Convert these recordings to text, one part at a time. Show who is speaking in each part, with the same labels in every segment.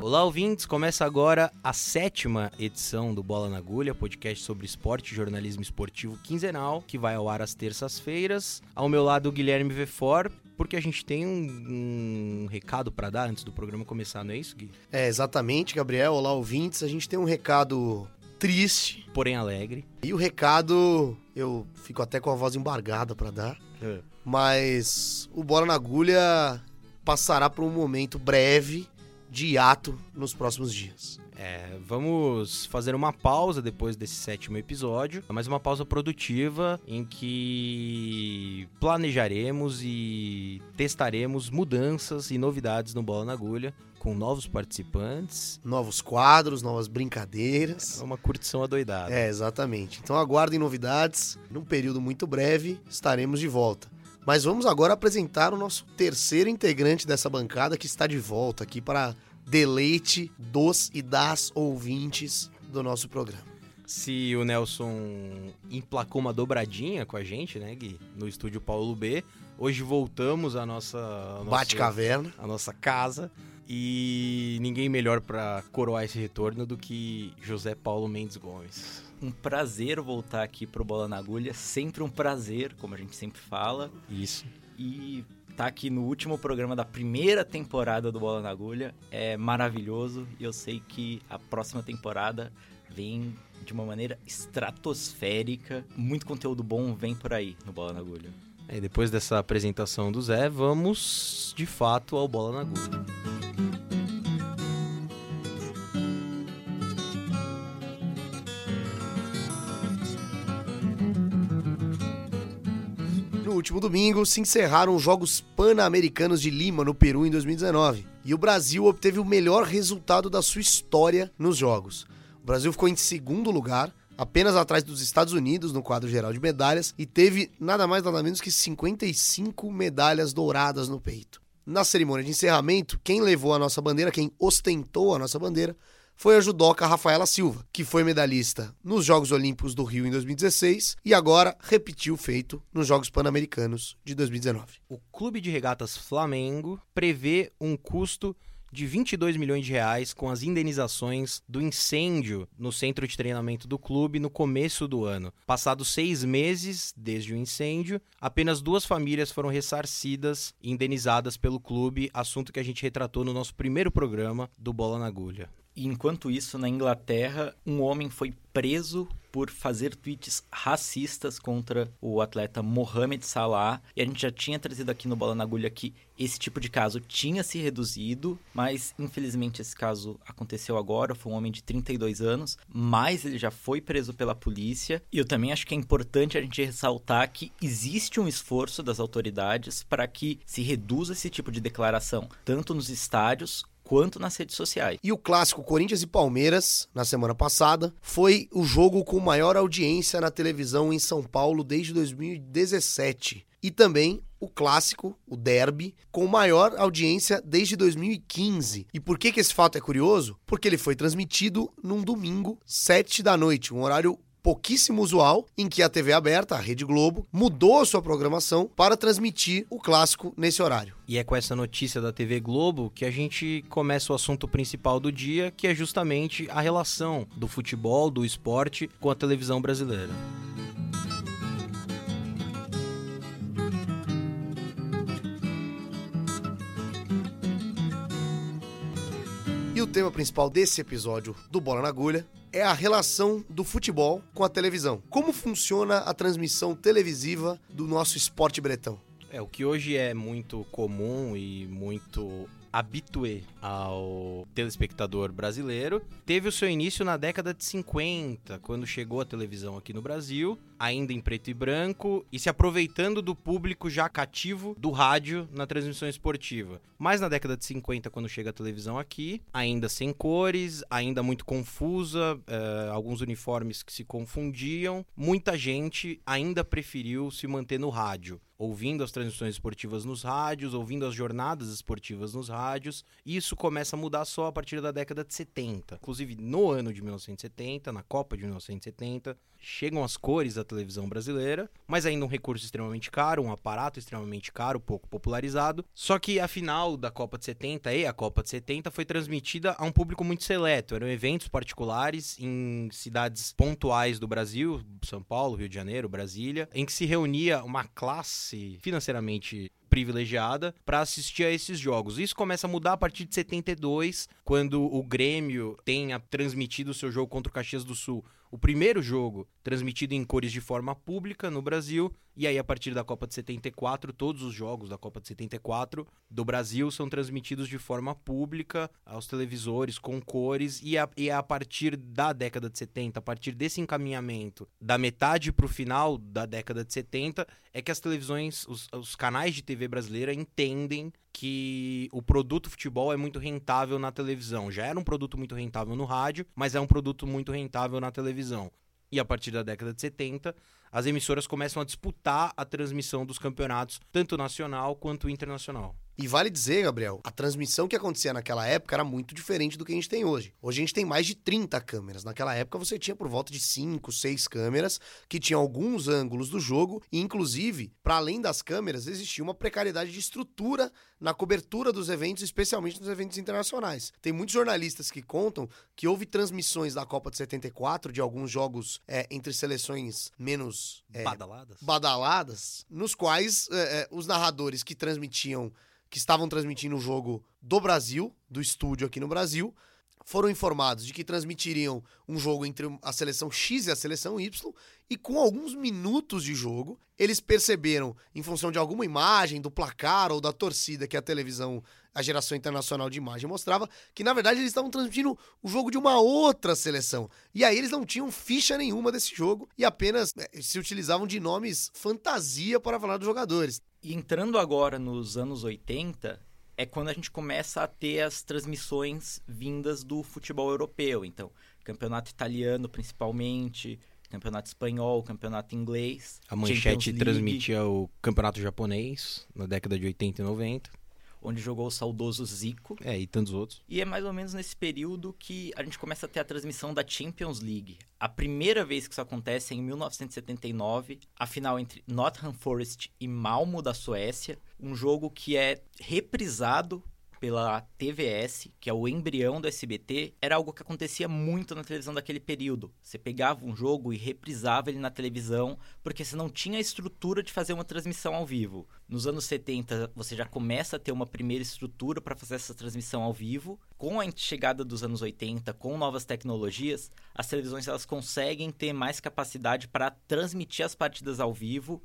Speaker 1: Olá, ouvintes! Começa agora a sétima edição do Bola na Agulha, podcast sobre esporte e jornalismo esportivo quinzenal, que vai ao ar às terças-feiras. Ao meu lado, o Guilherme Vefor, porque a gente tem um, um recado para dar antes do programa começar, não é isso, Gui?
Speaker 2: É, exatamente, Gabriel. Olá, ouvintes. A gente tem um recado triste,
Speaker 1: porém alegre.
Speaker 2: E o recado, eu fico até com a voz embargada para dar, é. mas o Bola na Agulha passará por um momento breve de hiato nos próximos dias.
Speaker 1: É, vamos fazer uma pausa depois desse sétimo episódio, mas uma pausa produtiva em que planejaremos e testaremos mudanças e novidades no Bola na Agulha com novos participantes.
Speaker 2: Novos quadros, novas brincadeiras.
Speaker 1: É uma curtição adoidada.
Speaker 2: É, exatamente. Então aguardem novidades. Num período muito breve estaremos de volta. Mas vamos agora apresentar o nosso terceiro integrante dessa bancada que está de volta aqui para deleite dos e das ouvintes do nosso programa.
Speaker 1: Se o Nelson emplacou uma dobradinha com a gente, né, Gui, no estúdio Paulo B, hoje voltamos à nossa,
Speaker 2: Bate-caverna,
Speaker 1: a nossa casa. E ninguém melhor para coroar esse retorno do que José Paulo Mendes Gomes
Speaker 3: um prazer voltar aqui pro Bola na Agulha. Sempre um prazer, como a gente sempre fala.
Speaker 1: Isso.
Speaker 3: E tá aqui no último programa da primeira temporada do Bola na Agulha é maravilhoso. E eu sei que a próxima temporada vem de uma maneira estratosférica. Muito conteúdo bom vem por aí no Bola na Agulha.
Speaker 1: Depois dessa apresentação do Zé, vamos de fato ao Bola na Agulha.
Speaker 2: último domingo se encerraram os Jogos Pan-Americanos de Lima, no Peru, em 2019. E o Brasil obteve o melhor resultado da sua história nos Jogos. O Brasil ficou em segundo lugar, apenas atrás dos Estados Unidos no quadro geral de medalhas, e teve nada mais nada menos que 55 medalhas douradas no peito. Na cerimônia de encerramento, quem levou a nossa bandeira, quem ostentou a nossa bandeira, foi a judoca Rafaela Silva, que foi medalhista nos Jogos Olímpicos do Rio em 2016 e agora repetiu o feito nos Jogos Pan-Americanos de 2019.
Speaker 1: O Clube de Regatas Flamengo prevê um custo de 22 milhões de reais com as indenizações do incêndio no centro de treinamento do clube no começo do ano. Passados seis meses desde o incêndio, apenas duas famílias foram ressarcidas e indenizadas pelo clube, assunto que a gente retratou no nosso primeiro programa do Bola na Agulha.
Speaker 3: Enquanto isso, na Inglaterra, um homem foi preso por fazer tweets racistas contra o atleta Mohamed Salah. E a gente já tinha trazido aqui no Bola na Agulha que esse tipo de caso tinha se reduzido, mas infelizmente esse caso aconteceu agora. Foi um homem de 32 anos, mas ele já foi preso pela polícia. E eu também acho que é importante a gente ressaltar que existe um esforço das autoridades para que se reduza esse tipo de declaração, tanto nos estádios quanto nas redes sociais.
Speaker 2: E o clássico Corinthians e Palmeiras, na semana passada, foi o jogo com maior audiência na televisão em São Paulo desde 2017. E também o clássico, o derby, com maior audiência desde 2015. E por que, que esse fato é curioso? Porque ele foi transmitido num domingo, 7 da noite, um horário pouquíssimo usual em que a TV aberta, a Rede Globo, mudou a sua programação para transmitir o clássico nesse horário.
Speaker 1: E é com essa notícia da TV Globo que a gente começa o assunto principal do dia, que é justamente a relação do futebol, do esporte com a televisão brasileira.
Speaker 2: E o tema principal desse episódio do Bola na Agulha é a relação do futebol com a televisão. Como funciona a transmissão televisiva do nosso esporte bretão?
Speaker 1: É, o que hoje é muito comum e muito habitué ao telespectador brasileiro, teve o seu início na década de 50, quando chegou a televisão aqui no Brasil, ainda em preto e branco, e se aproveitando do público já cativo do rádio na transmissão esportiva. Mas na década de 50, quando chega a televisão aqui, ainda sem cores, ainda muito confusa, uh, alguns uniformes que se confundiam, muita gente ainda preferiu se manter no rádio ouvindo as transmissões esportivas nos rádios, ouvindo as jornadas esportivas nos rádios. Isso começa a mudar só a partir da década de 70. Inclusive, no ano de 1970, na Copa de 1970, chegam as cores televisão brasileira, mas ainda um recurso extremamente caro, um aparato extremamente caro, pouco popularizado. Só que a final da Copa de 70 e a Copa de 70 foi transmitida a um público muito seleto. Eram eventos particulares em cidades pontuais do Brasil, São Paulo, Rio de Janeiro, Brasília, em que se reunia uma classe financeiramente privilegiada para assistir a esses jogos. Isso começa a mudar a partir de 72, quando o Grêmio tenha transmitido o seu jogo contra o Caxias do Sul o primeiro jogo transmitido em cores de forma pública no Brasil, e aí a partir da Copa de 74, todos os jogos da Copa de 74 do Brasil são transmitidos de forma pública aos televisores com cores, e, a, e a partir da década de 70, a partir desse encaminhamento da metade para o final da década de 70, é que as televisões, os, os canais de TV brasileira entendem que o produto futebol é muito rentável na televisão. Já era um produto muito rentável no rádio, mas é um produto muito rentável na televisão. E a partir da década de 70, as emissoras começam a disputar a transmissão dos campeonatos, tanto nacional quanto internacional.
Speaker 2: E vale dizer, Gabriel, a transmissão que acontecia naquela época era muito diferente do que a gente tem hoje. Hoje a gente tem mais de 30 câmeras. Naquela época você tinha por volta de 5, 6 câmeras que tinham alguns ângulos do jogo e inclusive, para além das câmeras, existia uma precariedade de estrutura na cobertura dos eventos, especialmente nos eventos internacionais. Tem muitos jornalistas que contam que houve transmissões da Copa de 74 de alguns jogos é, entre seleções menos
Speaker 1: é, badaladas.
Speaker 2: badaladas, nos quais é, os narradores que transmitiam que estavam transmitindo o jogo do Brasil, do estúdio aqui no Brasil, foram informados de que transmitiriam um jogo entre a seleção X e a seleção Y, e com alguns minutos de jogo, eles perceberam, em função de alguma imagem, do placar ou da torcida que a televisão, a geração internacional de imagem mostrava, que na verdade eles estavam transmitindo o jogo de uma outra seleção. E aí eles não tinham ficha nenhuma desse jogo e apenas né, se utilizavam de nomes fantasia para falar dos jogadores.
Speaker 3: E entrando agora nos anos 80, é quando a gente começa a ter as transmissões vindas do futebol europeu. Então, campeonato italiano principalmente, campeonato espanhol, campeonato inglês.
Speaker 1: A manchete transmitia o campeonato japonês na década de 80 e 90
Speaker 3: onde jogou o saudoso Zico.
Speaker 1: É, e tantos outros.
Speaker 3: E é mais ou menos nesse período que a gente começa a ter a transmissão da Champions League. A primeira vez que isso acontece é em 1979, a final entre Nottingham Forest e Malmo da Suécia, um jogo que é reprisado pela TVS, que é o embrião do SBT, era algo que acontecia muito na televisão daquele período. Você pegava um jogo e reprisava ele na televisão, porque você não tinha a estrutura de fazer uma transmissão ao vivo. Nos anos 70, você já começa a ter uma primeira estrutura para fazer essa transmissão ao vivo. Com a chegada dos anos 80, com novas tecnologias, as televisões elas conseguem ter mais capacidade para transmitir as partidas ao vivo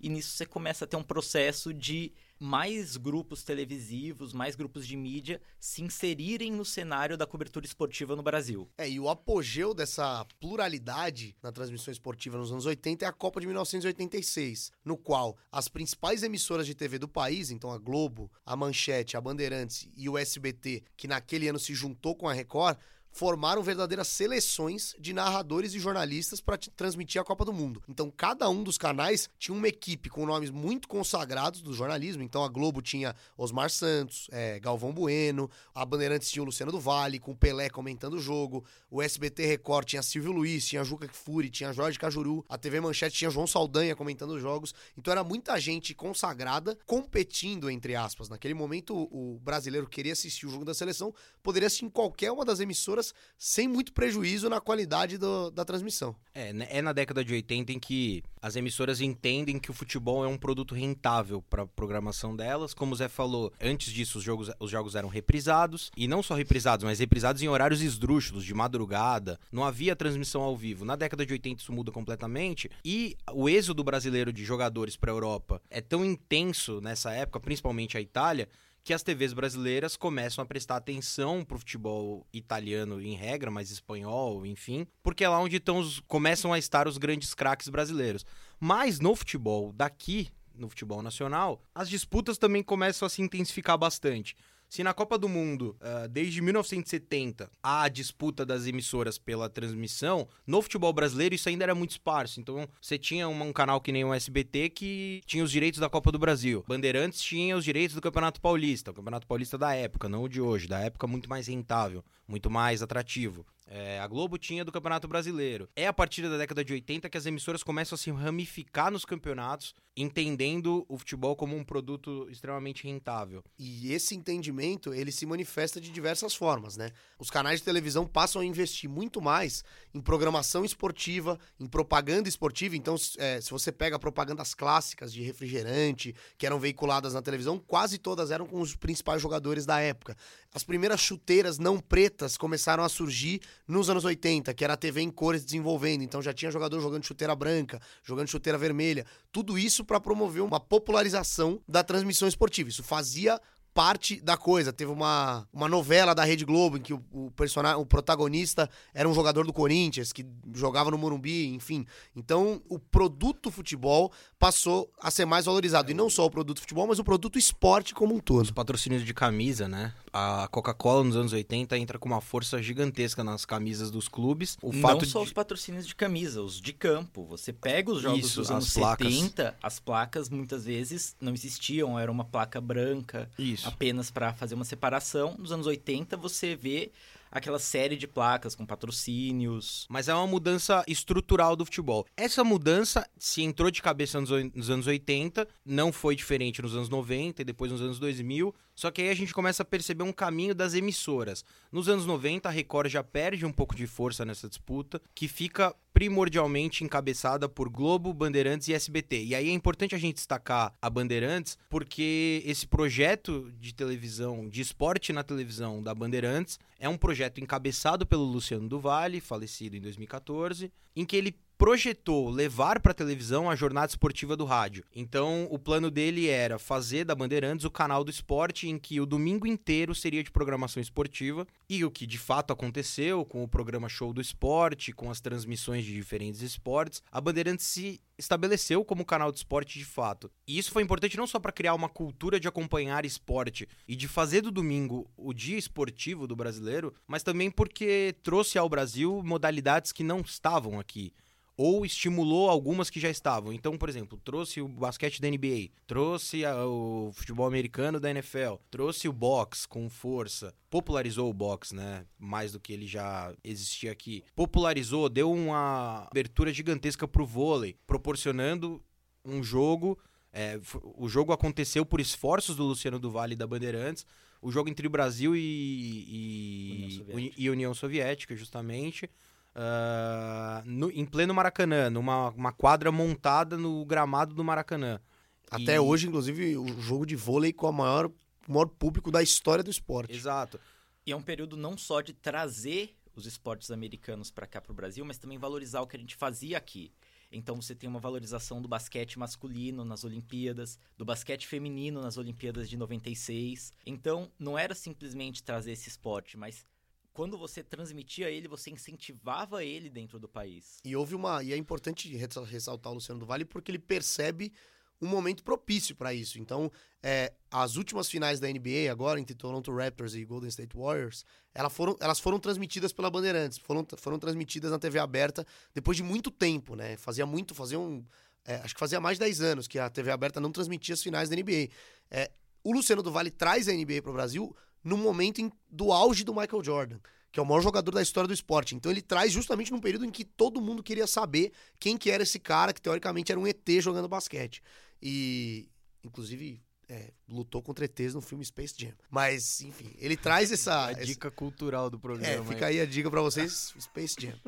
Speaker 3: e nisso você começa a ter um processo de mais grupos televisivos, mais grupos de mídia se inserirem no cenário da cobertura esportiva no Brasil.
Speaker 2: É, e o apogeu dessa pluralidade na transmissão esportiva nos anos 80 é a Copa de 1986, no qual as principais emissoras de TV do país, então a Globo, a Manchete, a Bandeirantes e o SBT, que naquele ano se juntou com a Record, formaram verdadeiras seleções de narradores e jornalistas para transmitir a Copa do Mundo. Então, cada um dos canais tinha uma equipe com nomes muito consagrados do jornalismo. Então, a Globo tinha Osmar Santos, é, Galvão Bueno, a Bandeirantes tinha o Luciano do Vale, com o Pelé comentando o jogo, o SBT Record tinha Silvio Luiz, tinha Juca Kfouri, tinha Jorge Cajuru, a TV Manchete tinha João Saldanha comentando os jogos. Então, era muita gente consagrada competindo, entre aspas. Naquele momento, o brasileiro queria assistir o jogo da seleção, poderia assistir em qualquer uma das emissoras sem muito prejuízo na qualidade do, da transmissão.
Speaker 1: É, né, é na década de 80 em que as emissoras entendem que o futebol é um produto rentável para a programação delas. Como o Zé falou, antes disso os jogos, os jogos eram reprisados, e não só reprisados, mas reprisados em horários esdrúxulos, de madrugada. Não havia transmissão ao vivo. Na década de 80 isso muda completamente, e o êxodo brasileiro de jogadores para a Europa é tão intenso nessa época, principalmente a Itália, que as TVs brasileiras começam a prestar atenção pro futebol italiano em regra, mas espanhol, enfim, porque é lá onde estão os, começam a estar os grandes craques brasileiros. Mas no futebol daqui, no futebol nacional, as disputas também começam a se intensificar bastante. Se na Copa do Mundo, uh, desde 1970, há a disputa das emissoras pela transmissão, no futebol brasileiro isso ainda era muito esparso. Então, você tinha um canal que nem o SBT que tinha os direitos da Copa do Brasil. Bandeirantes tinha os direitos do Campeonato Paulista, o Campeonato Paulista da época, não o de hoje, da época muito mais rentável, muito mais atrativo. É, a Globo tinha do Campeonato Brasileiro. É a partir da década de 80 que as emissoras começam a se ramificar nos campeonatos, entendendo o futebol como um produto extremamente rentável.
Speaker 2: E esse entendimento, ele se manifesta de diversas formas, né? Os canais de televisão passam a investir muito mais em programação esportiva, em propaganda esportiva. Então, é, se você pega propagandas clássicas de refrigerante, que eram veiculadas na televisão, quase todas eram com os principais jogadores da época. As primeiras chuteiras não pretas começaram a surgir nos anos 80, que era a TV em cores desenvolvendo. Então já tinha jogador jogando chuteira branca, jogando chuteira vermelha. Tudo isso para promover uma popularização da transmissão esportiva. Isso fazia parte da coisa. Teve uma, uma novela da Rede Globo em que o, o, personagem, o protagonista era um jogador do Corinthians que jogava no Morumbi, enfim. Então, o produto futebol passou a ser mais valorizado. E não só o produto futebol, mas o produto esporte como um todo. Os
Speaker 1: patrocínios de camisa, né? A Coca-Cola nos anos 80 entra com uma força gigantesca nas camisas dos clubes.
Speaker 3: O não só de... os patrocínios de camisa, os de campo. Você pega os jogos Isso, dos anos placas. 70, as placas muitas vezes não existiam, era uma placa branca. Isso apenas para fazer uma separação. Nos anos 80 você vê aquela série de placas com patrocínios.
Speaker 1: Mas é uma mudança estrutural do futebol. Essa mudança se entrou de cabeça nos anos 80, não foi diferente nos anos 90 e depois nos anos 2000. Só que aí a gente começa a perceber um caminho das emissoras. Nos anos 90, a Record já perde um pouco de força nessa disputa, que fica primordialmente encabeçada por Globo, Bandeirantes e SBT. E aí é importante a gente destacar a Bandeirantes, porque esse projeto de televisão, de esporte na televisão da Bandeirantes, é um projeto encabeçado pelo Luciano Duvalli, falecido em 2014, em que ele projetou levar para televisão a jornada esportiva do rádio. Então, o plano dele era fazer da Bandeirantes o canal do esporte em que o domingo inteiro seria de programação esportiva, e o que de fato aconteceu com o programa Show do Esporte, com as transmissões de diferentes esportes, a Bandeirantes se estabeleceu como canal de esporte de fato. E isso foi importante não só para criar uma cultura de acompanhar esporte e de fazer do domingo o dia esportivo do brasileiro, mas também porque trouxe ao Brasil modalidades que não estavam aqui ou estimulou algumas que já estavam. Então, por exemplo, trouxe o basquete da NBA, trouxe a, o futebol americano da NFL, trouxe o boxe com força, popularizou o boxe, né? Mais do que ele já existia aqui. Popularizou, deu uma abertura gigantesca pro vôlei, proporcionando um jogo. É, o jogo aconteceu por esforços do Luciano do Vale e da Bandeirantes. O jogo entre o Brasil e, e, União e União Soviética, justamente uh, no, em pleno Maracanã, numa uma quadra montada no gramado do Maracanã.
Speaker 2: Até e... hoje, inclusive, o jogo de vôlei com o maior, maior público da história do esporte.
Speaker 1: Exato.
Speaker 3: E é um período não só de trazer os esportes americanos para cá para o Brasil, mas também valorizar o que a gente fazia aqui. Então você tem uma valorização do basquete masculino nas Olimpíadas, do basquete feminino nas Olimpíadas de 96. Então não era simplesmente trazer esse esporte, mas quando você transmitia ele, você incentivava ele dentro do país.
Speaker 2: E houve uma. E é importante ressaltar o Luciano do Vale porque ele percebe um momento propício para isso. Então, é, as últimas finais da NBA, agora, entre Toronto Raptors e Golden State Warriors, elas foram, elas foram transmitidas pela Bandeirantes, foram, foram transmitidas na TV aberta depois de muito tempo, né? Fazia muito, fazia um. É, acho que fazia mais de 10 anos que a TV aberta não transmitia as finais da NBA. É, o Luciano do Vale traz a NBA para o Brasil no momento em, do auge do Michael Jordan, que é o maior jogador da história do esporte. Então ele traz justamente num período em que todo mundo queria saber quem que era esse cara, que teoricamente era um ET jogando basquete. E, inclusive, é, lutou contra ETs no filme Space Jam. Mas, enfim, ele traz essa.
Speaker 1: A dica essa... cultural do programa.
Speaker 2: É, fica aí a dica para vocês: Space Jam.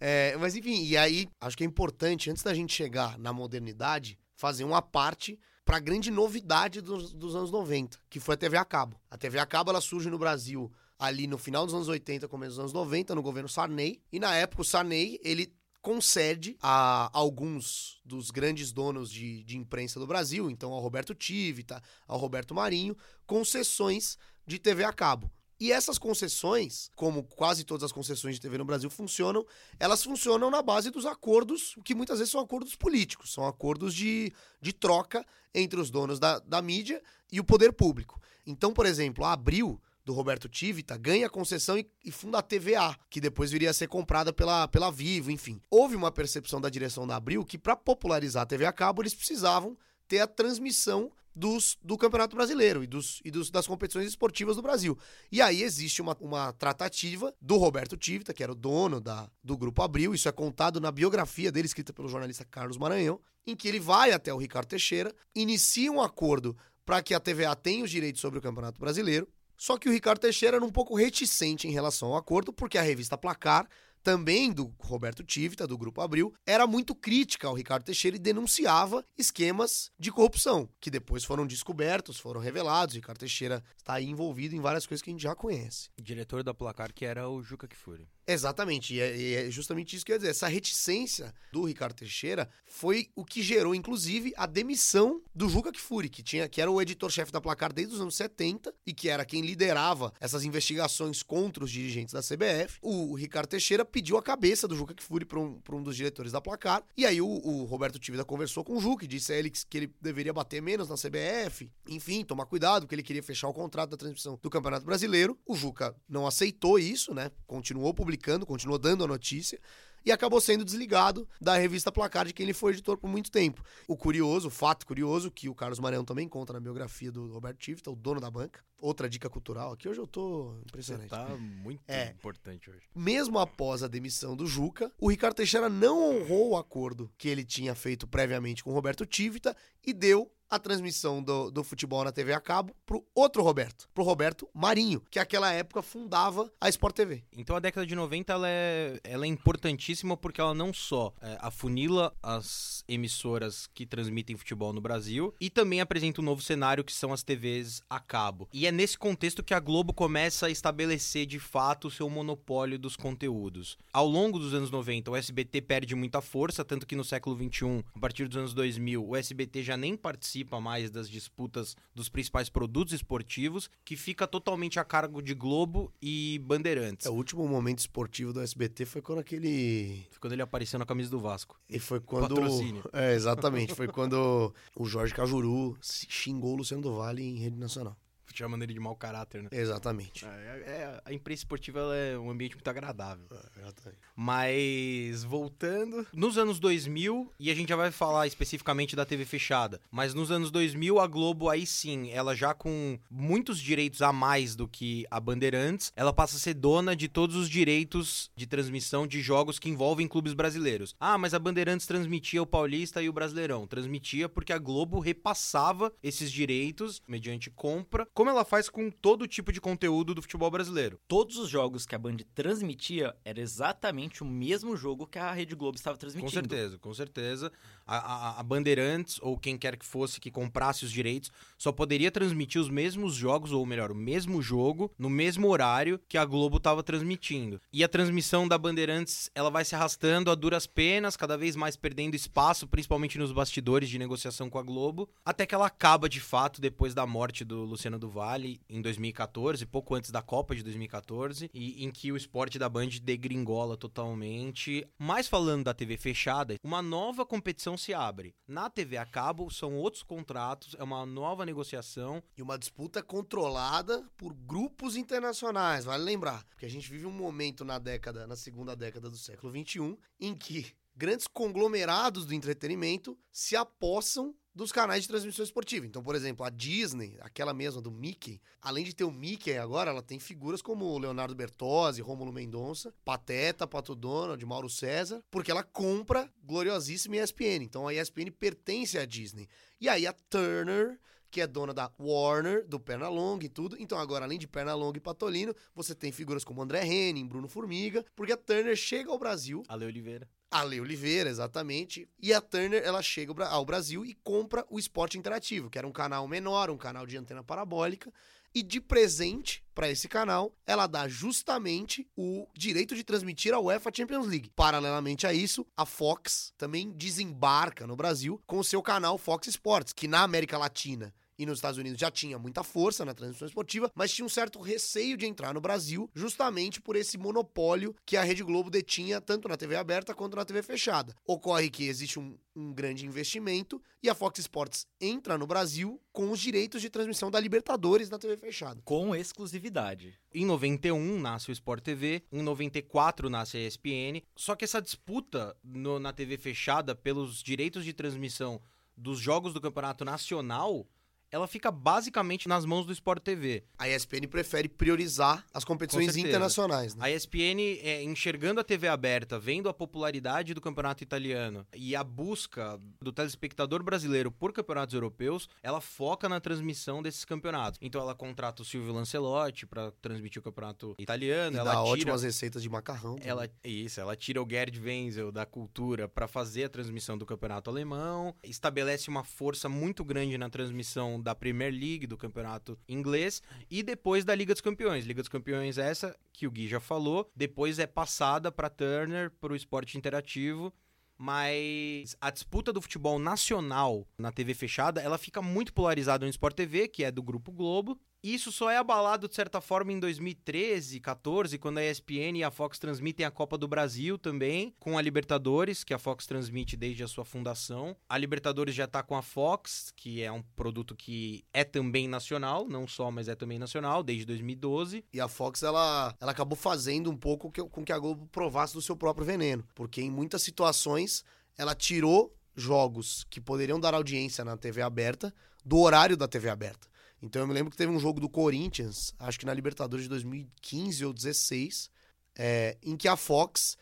Speaker 2: É, mas, enfim, e aí, acho que é importante, antes da gente chegar na modernidade, fazer uma parte para a grande novidade dos, dos, anos 90, que foi a TV a cabo. A TV a cabo ela surge no Brasil ali no final dos anos 80, começo dos anos 90, no governo Sarney, e na época o Sarney, ele concede a alguns dos grandes donos de, de imprensa do Brasil, então ao Roberto Tivita, ao Roberto Marinho, concessões de TV a cabo. E essas concessões, como quase todas as concessões de TV no Brasil funcionam, elas funcionam na base dos acordos, que muitas vezes são acordos políticos, são acordos de, de troca entre os donos da, da mídia e o poder público. Então, por exemplo, a Abril do Roberto Tivita ganha a concessão e, e, funda a TVA, que depois viria a ser comprada pela, pela Vivo, enfim. Houve uma percepção da direção da Abril que, para popularizar a TV a cabo, eles precisavam ter a transmissão dos, do Campeonato Brasileiro e, dos, e dos, das competições esportivas do Brasil. E aí existe uma, uma tratativa do Roberto Tivita, que era o dono da, do Grupo Abril, isso é contado na biografia dele, escrita pelo jornalista Carlos Maranhão, em que ele vai até o Ricardo Teixeira, inicia um acordo para que a TVA tenha os direitos sobre o Campeonato Brasileiro, só que o Ricardo Teixeira era um pouco reticente em relação ao acordo, porque a revista Placar também do Roberto Tivita, do Grupo Abril, era muito crítica ao Ricardo Teixeira e denunciava esquemas de corrupção, que depois foram descobertos, foram revelados. Ricardo Teixeira está envolvido em várias coisas que a gente já conhece.
Speaker 1: Diretor da Placar, que era o Juca Kifuri.
Speaker 2: Exatamente, e é, e é justamente isso que eu ia dizer. Essa reticência do Ricardo Teixeira foi o que gerou, inclusive, a demissão do Juca Kfouri, que, tinha, que era o editor-chefe da Placar desde os anos 70 e que era quem liderava essas investigações contra os dirigentes da CBF. O Ricardo Teixeira pediu a cabeça do Juca Kfouri para um, um dos diretores da Placar. E aí o, o Roberto Tivida conversou com o Juca e disse a ele que, que ele deveria bater menos na CBF, enfim, tomar cuidado, porque ele queria fechar o contrato da transmissão do Campeonato Brasileiro. O Juca não aceitou isso, né? Continuou publicando publicando, continuou dando a notícia e acabou sendo desligado da revista Placar, de quem ele foi editor por muito tempo. O curioso, o fato curioso, que o Carlos Maranhão também conta na biografia do Roberto Tivita, o dono da banca. Outra dica cultural aqui, hoje eu tô impressionante.
Speaker 1: Você tá muito é, importante hoje.
Speaker 2: Mesmo após a demissão do Juca, o Ricardo Teixeira não honrou o acordo que ele tinha feito previamente com o Roberto Tivita e deu a transmissão do, do futebol na TV a cabo pro outro Roberto, pro Roberto Marinho, que naquela época fundava a Sport TV.
Speaker 1: Então a década de 90 ela é, ela é importantíssima porque ela não só é, afunila as emissoras que transmitem futebol no Brasil e também apresenta um novo cenário que são as TVs a cabo. E é nesse contexto que a Globo começa a estabelecer de fato o seu monopólio dos conteúdos. Ao longo dos anos 90, o SBT perde muita força, tanto que no século 21, a partir dos anos 2000, o SBT já nem participa participa mais das disputas dos principais produtos esportivos, que fica totalmente a cargo de Globo e Bandeirantes.
Speaker 2: É, o último momento esportivo do SBT foi quando aquele.
Speaker 1: Foi quando ele apareceu na camisa do Vasco.
Speaker 2: E foi quando. Patrocínio. É, exatamente. foi quando o Jorge Cajuru xingou o Luciano do Vale em rede nacional
Speaker 1: chamando ele de mau caráter, né?
Speaker 2: Exatamente. É,
Speaker 1: é, a imprensa esportiva é um ambiente muito agradável. É, mas, voltando, nos anos 2000, e a gente já vai falar especificamente da TV fechada, mas nos anos 2000, a Globo, aí sim, ela já com muitos direitos a mais do que a Bandeirantes, ela passa a ser dona de todos os direitos de transmissão de jogos que envolvem clubes brasileiros. Ah, mas a Bandeirantes transmitia o Paulista e o Brasileirão. Transmitia porque a Globo repassava esses direitos mediante compra como ela faz com todo tipo de conteúdo do futebol brasileiro.
Speaker 3: Todos os jogos que a Band transmitia era exatamente o mesmo jogo que a Rede Globo estava transmitindo.
Speaker 1: Com certeza, com certeza. A, a, a Bandeirantes, ou quem quer que fosse que comprasse os direitos, só poderia transmitir os mesmos jogos, ou melhor, o mesmo jogo, no mesmo horário que a Globo estava transmitindo. E a transmissão da Bandeirantes, ela vai se arrastando a duras penas, cada vez mais perdendo espaço, principalmente nos bastidores de negociação com a Globo, até que ela acaba de fato depois da morte do Luciano do Vale em 2014, pouco antes da Copa de 2014, e em que o esporte da Band degringola totalmente. Mas falando da TV fechada, uma nova competição se abre. Na TV a cabo são outros contratos, é uma nova negociação.
Speaker 2: E uma disputa controlada por grupos internacionais, vale lembrar. Porque a gente vive um momento na década, na segunda década do século XXI, em que grandes conglomerados do entretenimento se apossam dos canais de transmissão esportiva. Então, por exemplo, a Disney, aquela mesma do Mickey, além de ter o Mickey agora, ela tem figuras como Leonardo Bertozzi, Rômulo Mendonça, Pateta, Pato Donald, Mauro César, porque ela compra gloriosíssima ESPN. Então, a ESPN pertence à Disney. E aí a Turner que é dona da Warner, do Pernalonga e tudo. Então, agora, além de Pernalonga e Patolino, você tem figuras como André Henning, Bruno Formiga, porque a Turner chega ao Brasil.
Speaker 1: Ale Oliveira.
Speaker 2: Ale Oliveira, exatamente. E a Turner, ela chega ao Brasil e compra o Esporte Interativo, que era um canal menor, um canal de antena parabólica. E de presente para esse canal, ela dá justamente o direito de transmitir a UEFA Champions League. Paralelamente a isso, a Fox também desembarca no Brasil com o seu canal Fox Sports, que na América Latina e nos Estados Unidos já tinha muita força na transmissão esportiva, mas tinha um certo receio de entrar no Brasil, justamente por esse monopólio que a Rede Globo detinha tanto na TV aberta quanto na TV fechada. Ocorre que existe um, um grande investimento e a Fox Sports entra no Brasil com os direitos de transmissão da Libertadores na TV fechada.
Speaker 3: Com exclusividade.
Speaker 1: Em 91 nasce o Sport TV, em 94 nasce a ESPN, só que essa disputa no, na TV fechada pelos direitos de transmissão dos jogos do campeonato nacional ela fica basicamente nas mãos do Sport TV.
Speaker 2: A ESPN prefere priorizar as competições internacionais. Né?
Speaker 1: A ESPN, é, enxergando a TV aberta, vendo a popularidade do campeonato italiano e a busca do telespectador brasileiro por campeonatos europeus, ela foca na transmissão desses campeonatos. Então ela contrata o Silvio Lancelotti para transmitir o campeonato italiano.
Speaker 2: E
Speaker 1: ela
Speaker 2: dá
Speaker 1: tira...
Speaker 2: ótimas receitas de macarrão.
Speaker 1: Ela, isso, ela tira o Gerd Wenzel da cultura para fazer a transmissão do campeonato alemão, estabelece uma força muito grande na transmissão da Premier League, do campeonato inglês, e depois da Liga dos Campeões. Liga dos Campeões é essa que o Gui já falou, depois é passada para Turner, para o esporte interativo, mas a disputa do futebol nacional na TV fechada, ela fica muito polarizada no Sport TV, que é do Grupo Globo, isso só é abalado, de certa forma, em 2013, 14, quando a ESPN e a Fox transmitem a Copa do Brasil também, com a Libertadores, que a Fox transmite desde a sua fundação. A Libertadores já está com a Fox, que é um produto que é também nacional, não só, mas é também nacional, desde 2012.
Speaker 2: E a Fox, ela, ela acabou fazendo um pouco com que a Globo provasse do seu próprio veneno, porque em muitas situações ela tirou jogos que poderiam dar audiência na TV aberta do horário da TV aberta. Então eu me lembro que teve um jogo do Corinthians, acho que na Libertadores de 2015 ou 2016, é, em que a Fox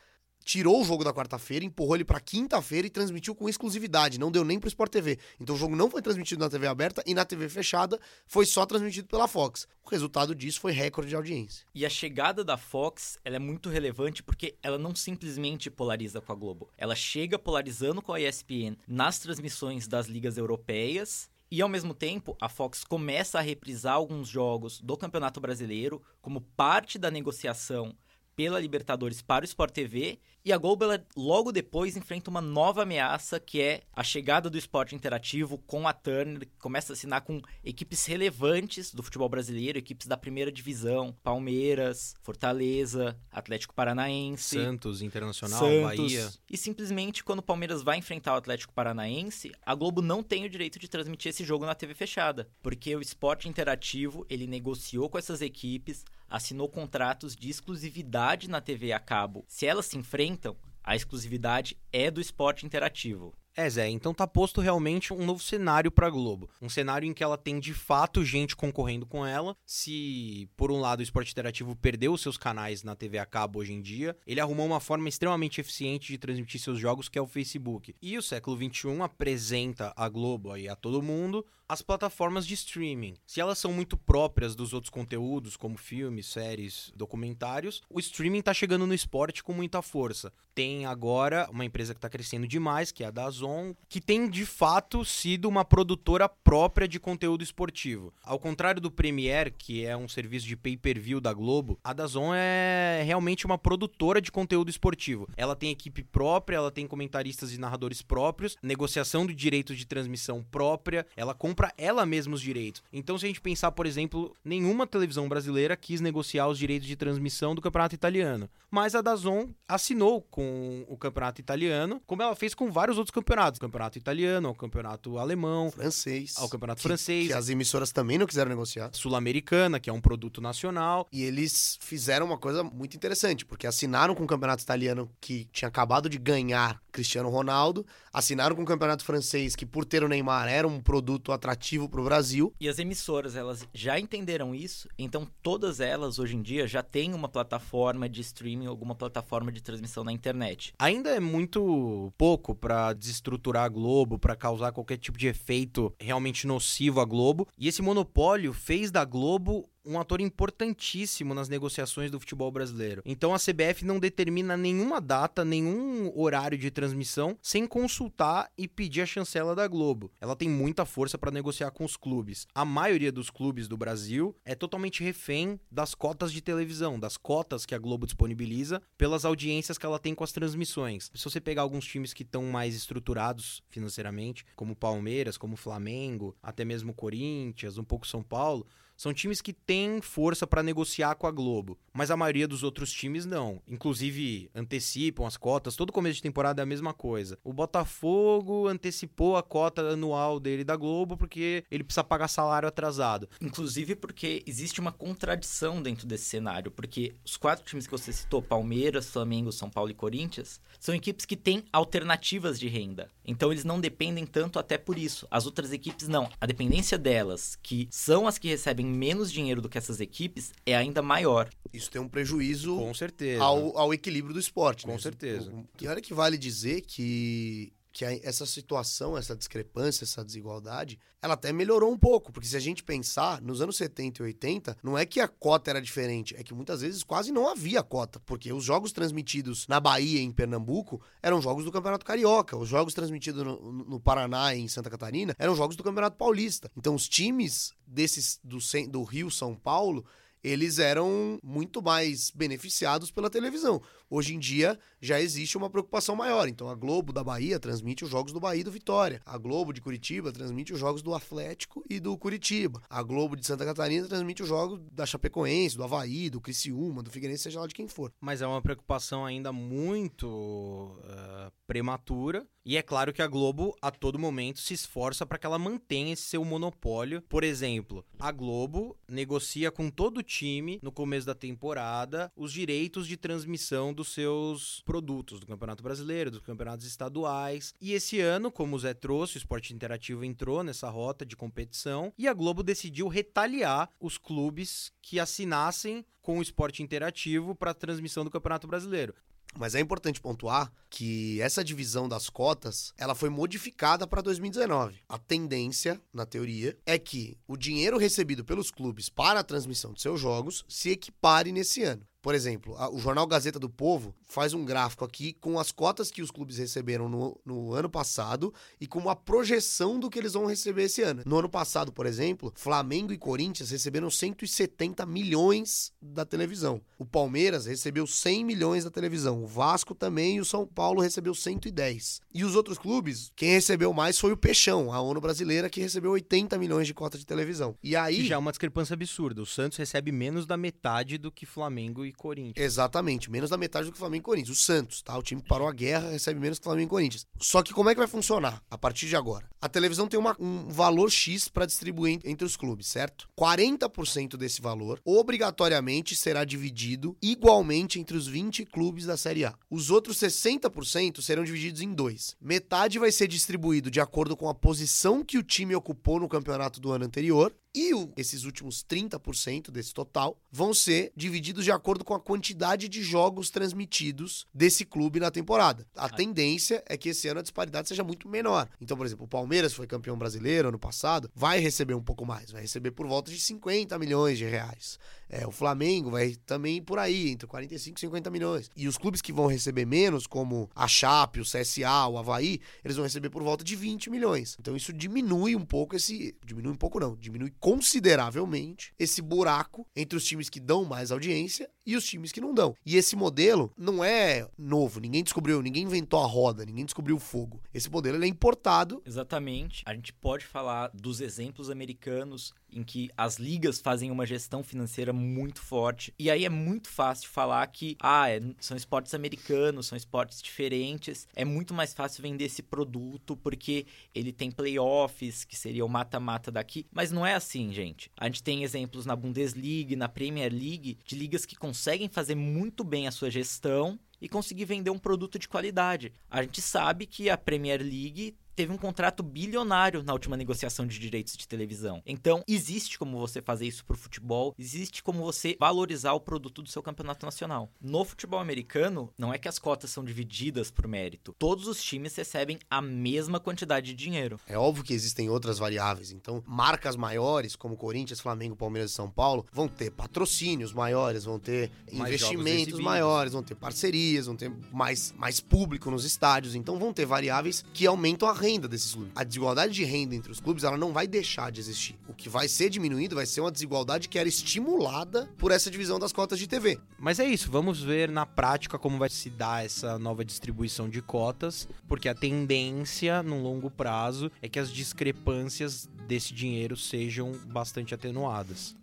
Speaker 2: tirou o jogo da quarta-feira, empurrou ele para quinta-feira e transmitiu com exclusividade, não deu nem pro Sport TV. Então o jogo não foi transmitido na TV aberta e na TV fechada foi só transmitido pela Fox. O resultado disso foi recorde de audiência.
Speaker 3: E a chegada da Fox, ela é muito relevante porque ela não simplesmente polariza com a Globo. Ela chega polarizando com a ESPN nas transmissões das ligas europeias e ao mesmo tempo, a Fox começa a reprisar alguns jogos do Campeonato Brasileiro como parte da negociação pela Libertadores para o Sport TV. E a Globo, ela, logo depois, enfrenta uma nova ameaça, que é a chegada do esporte interativo com a Turner, que começa a assinar com equipes relevantes do futebol brasileiro, equipes da primeira divisão, Palmeiras, Fortaleza, Atlético Paranaense,
Speaker 1: Santos, Internacional,
Speaker 3: Santos.
Speaker 1: Bahia.
Speaker 3: E simplesmente, quando o Palmeiras vai enfrentar o Atlético Paranaense, a Globo não tem o direito de transmitir esse jogo na TV fechada, porque o esporte interativo, ele negociou com essas equipes, assinou contratos de exclusividade na TV a cabo. Se elas se enfrentam, a exclusividade é do esporte interativo.
Speaker 1: É, Zé, então tá posto realmente um novo cenário pra Globo. Um cenário em que ela tem de fato gente concorrendo com ela. Se, por um lado, o esporte interativo perdeu seus canais na TV a cabo hoje em dia, ele arrumou uma forma extremamente eficiente de transmitir seus jogos, que é o Facebook. E o século XXI apresenta a Globo aí a todo mundo as plataformas de streaming. Se elas são muito próprias dos outros conteúdos, como filmes, séries, documentários, o streaming tá chegando no esporte com muita força. Tem agora uma empresa que tá crescendo demais, que é a Dazon, que tem de fato sido uma produtora própria de conteúdo esportivo. Ao contrário do Premiere, que é um serviço de pay-per-view da Globo, a Dazon é realmente uma produtora de conteúdo esportivo. Ela tem equipe própria, ela tem comentaristas e narradores próprios, negociação de direitos de transmissão própria, ela compra compra ela mesma os direitos. Então, se a gente pensar, por exemplo, nenhuma televisão brasileira quis negociar os direitos de transmissão do campeonato italiano. Mas a Dazon assinou com o campeonato italiano, como ela fez com vários outros campeonatos. O campeonato italiano, o campeonato alemão,
Speaker 2: francês,
Speaker 1: ao campeonato
Speaker 2: que,
Speaker 1: francês.
Speaker 2: Que as emissoras também não quiseram negociar.
Speaker 1: Sul-americana, que é um produto nacional.
Speaker 2: E eles fizeram uma coisa muito interessante, porque assinaram com o campeonato italiano que tinha acabado de ganhar Cristiano Ronaldo, assinaram com o campeonato francês que por ter o Neymar era um produto atrativo atrativo para o Brasil.
Speaker 3: E as emissoras, elas já entenderam isso, então todas elas hoje em dia já têm uma plataforma de streaming, alguma plataforma de transmissão na internet.
Speaker 1: Ainda é muito pouco para desestruturar a Globo, para causar qualquer tipo de efeito realmente nocivo à Globo. E esse monopólio fez da Globo um ator importantíssimo nas negociações do futebol brasileiro. Então a CBF não determina nenhuma data, nenhum horário de transmissão sem consultar e pedir a chancela da Globo. Ela tem muita força para negociar com os clubes. A maioria dos clubes do Brasil é totalmente refém das cotas de televisão, das cotas que a Globo disponibiliza pelas audiências que ela tem com as transmissões. Se você pegar alguns times que estão mais estruturados financeiramente, como Palmeiras, como Flamengo, até mesmo Corinthians, um pouco São Paulo, são times que têm força para negociar com a Globo, mas a maioria dos outros times não. Inclusive antecipam as cotas, todo começo de temporada é a mesma coisa. O Botafogo antecipou a cota anual dele da Globo porque ele precisa pagar salário atrasado.
Speaker 3: Inclusive porque existe uma contradição dentro desse cenário, porque os quatro times que você citou, Palmeiras, Flamengo, São Paulo e Corinthians, são equipes que têm alternativas de renda. Então eles não dependem tanto até por isso. As outras equipes não. A dependência delas, que são as que recebem menos dinheiro do que essas equipes, é ainda maior.
Speaker 2: Isso tem um prejuízo
Speaker 1: Com certeza.
Speaker 2: ao, ao equilíbrio do esporte.
Speaker 1: Com
Speaker 2: né?
Speaker 1: certeza.
Speaker 2: E olha que vale dizer que, que essa situação, essa discrepância, essa desigualdade, ela até melhorou um pouco. Porque se a gente pensar, nos anos 70 e 80, não é que a cota era diferente, é que muitas vezes quase não havia cota. Porque os jogos transmitidos na Bahia e em Pernambuco eram jogos do Campeonato Carioca. Os jogos transmitidos no, no Paraná e em Santa Catarina eram jogos do Campeonato Paulista. Então os times desses do, do Rio, São Paulo, eles eram muito mais beneficiados pela televisão. Hoje em dia já existe uma preocupação maior. Então a Globo da Bahia transmite os jogos do Bahia e do Vitória. A Globo de Curitiba transmite os jogos do Atlético e do Curitiba. A Globo de Santa Catarina transmite os jogos da Chapecoense, do Havaí, do Criciúma, do Figueirense, seja lá de quem for.
Speaker 1: Mas é uma preocupação ainda muito eh, prematura. E é claro que a Globo, a todo momento, se esforça para que ela mantenha esse seu monopólio. Por exemplo, a Globo negocia com todo o time, no começo da temporada, os direitos de transmissão dos seus produtos, do Campeonato Brasileiro, dos campeonatos estaduais. E esse ano, como o Zé trouxe, o Esporte Interativo entrou nessa rota de competição e a Globo decidiu retaliar os clubes que assinassem com o Esporte Interativo para a transmissão do Campeonato Brasileiro.
Speaker 2: Mas é importante pontuar que essa divisão das cotas, ela foi modificada para 2019. A tendência, na teoria, é que o dinheiro recebido pelos clubes para a transmissão de seus jogos se equipare nesse ano. Por exemplo, a- o jornal Gazeta do Povo faz um gráfico aqui com as cotas que os clubes receberam no, no ano passado e com uma projeção do que eles vão receber esse ano. No ano passado, por exemplo, Flamengo e Corinthians receberam 170 milhões da televisão. O Palmeiras recebeu 100 milhões da televisão. O Vasco também e o São Paulo recebeu 110. E os outros clubes, quem recebeu mais foi o Peixão, a ONU brasileira, que recebeu 80 milhões de cota de televisão. E aí.
Speaker 1: Que já é uma discrepância absurda. O Santos recebe menos da metade do que Flamengo e Corinthians.
Speaker 2: Exatamente, menos da metade do que o Flamengo e Corinthians. O Santos, tá? O time parou a guerra recebe menos que o Flamengo e Corinthians. Só que como é que vai funcionar a partir de agora? A televisão tem uma- um valor X para distribuir en- entre os clubes, certo? 40% desse valor obrigatoriamente será dividido igualmente entre os 20 clubes da Série A. Os outros 60% serão divididos em dois. Metade vai ser distribuído de acordo com a posição que o time ocupou no campeonato do ano anterior e o- esses últimos 30% desse total vão ser divididos de acordo com a quantidade de jogos transmitidos desse clube na temporada. A tendência é que esse ano a disparidade seja muito menor. Então, por exemplo, o Palmeiras foi campeão brasileiro ano passado, vai receber um pouco mais, vai receber por volta de 50 milhões de reais. É, o Flamengo vai também por aí, entre 45 e 50 milhões. E os clubes que vão receber menos, como a Chape, o CSA, o Havaí, eles vão receber por volta de 20 milhões. Então isso diminui um pouco esse. Diminui um pouco não, diminui consideravelmente esse buraco entre os times que dão mais audiência e os times que não dão. E esse modelo não é novo, ninguém descobriu, ninguém inventou a roda, ninguém descobriu o fogo. Esse modelo é importado.
Speaker 3: Exatamente. A gente pode falar dos exemplos americanos em que as ligas fazem uma gestão financeira muito forte. E aí é muito fácil falar que, ah, é- são esportes americanos, são esportes diferentes. É muito mais fácil vender esse produto porque ele tem playoffs, que seria o mata-mata daqui. Mas não é assim, gente. A gente tem exemplos na Bundesliga, na Premier League, de ligas que conseguem fazer muito bem a sua gestão e conseguir vender um produto de qualidade. A gente sabe que a Premier League teve um contrato bilionário na última negociação de direitos de televisão. Então, existe como você fazer isso pro futebol, existe como você valorizar o produto do seu campeonato nacional. No futebol americano, não é que as cotas são divididas por mérito. Todos os times recebem a mesma quantidade de dinheiro.
Speaker 2: É óbvio que existem outras variáveis. Então, marcas maiores, como Corinthians, Flamengo, Palmeiras e São Paulo, vão ter patrocínios maiores, vão ter
Speaker 1: Mais
Speaker 2: investimentos maiores, vão ter parcerias, vão ter mais, mais público nos estádios. Então, vão ter variáveis que aumentam a renda desses clubes. A desigualdade de renda entre os clubes, ela não vai deixar de existir. O que vai ser diminuído vai ser uma desigualdade que era estimulada por essa divisão das cotas de TV.
Speaker 1: Mas é isso, vamos ver na prática como vai se dar essa nova distribuição de cotas, porque a tendência no longo prazo é que as discrepâncias desse dinheiro sejam bastante atenuadas.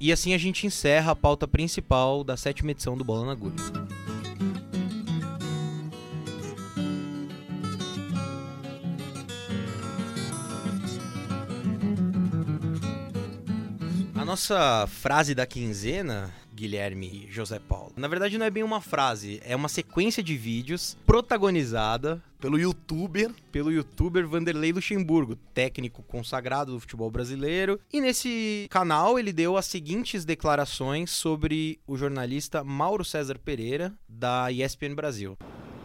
Speaker 1: E assim a gente encerra a pauta principal da sétima edição do Bola na Agulha. Nossa frase da quinzena Guilherme José Paulo. Na verdade, não é bem uma frase, é uma sequência de vídeos protagonizada
Speaker 2: pelo youtuber,
Speaker 1: pelo youtuber Vanderlei Luxemburgo, técnico consagrado do futebol brasileiro. E nesse canal ele deu as seguintes declarações sobre o jornalista Mauro César Pereira da ESPN Brasil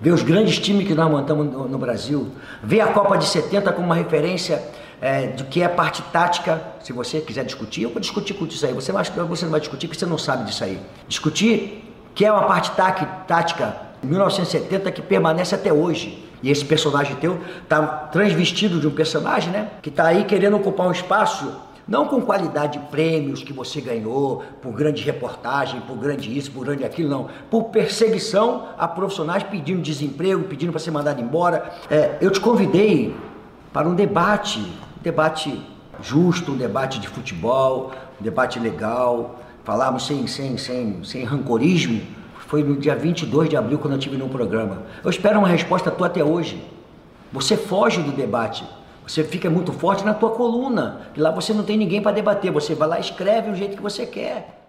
Speaker 4: ver os grandes times que nós montamos no, no Brasil, ver a Copa de 70 como uma referência é, do que é a parte tática. Se você quiser discutir, eu vou discutir com isso aí. Você, você não vai discutir porque você não sabe disso aí. Discutir que é uma parte tática 1970 que permanece até hoje. E esse personagem teu tá transvestido de um personagem, né? Que tá aí querendo ocupar um espaço não com qualidade de prêmios que você ganhou, por grande reportagem, por grande isso, por grande aquilo, não. Por perseguição a profissionais pedindo desemprego, pedindo para ser mandado embora. É, eu te convidei para um debate, um debate justo, um debate de futebol, um debate legal, falarmos sem, sem, sem, sem rancorismo. Foi no dia 22 de abril quando eu estive no programa. Eu espero uma resposta tua até hoje. Você foge do debate. Você fica muito forte na tua coluna. E lá você não tem ninguém para debater. Você vai lá e escreve do jeito que você quer.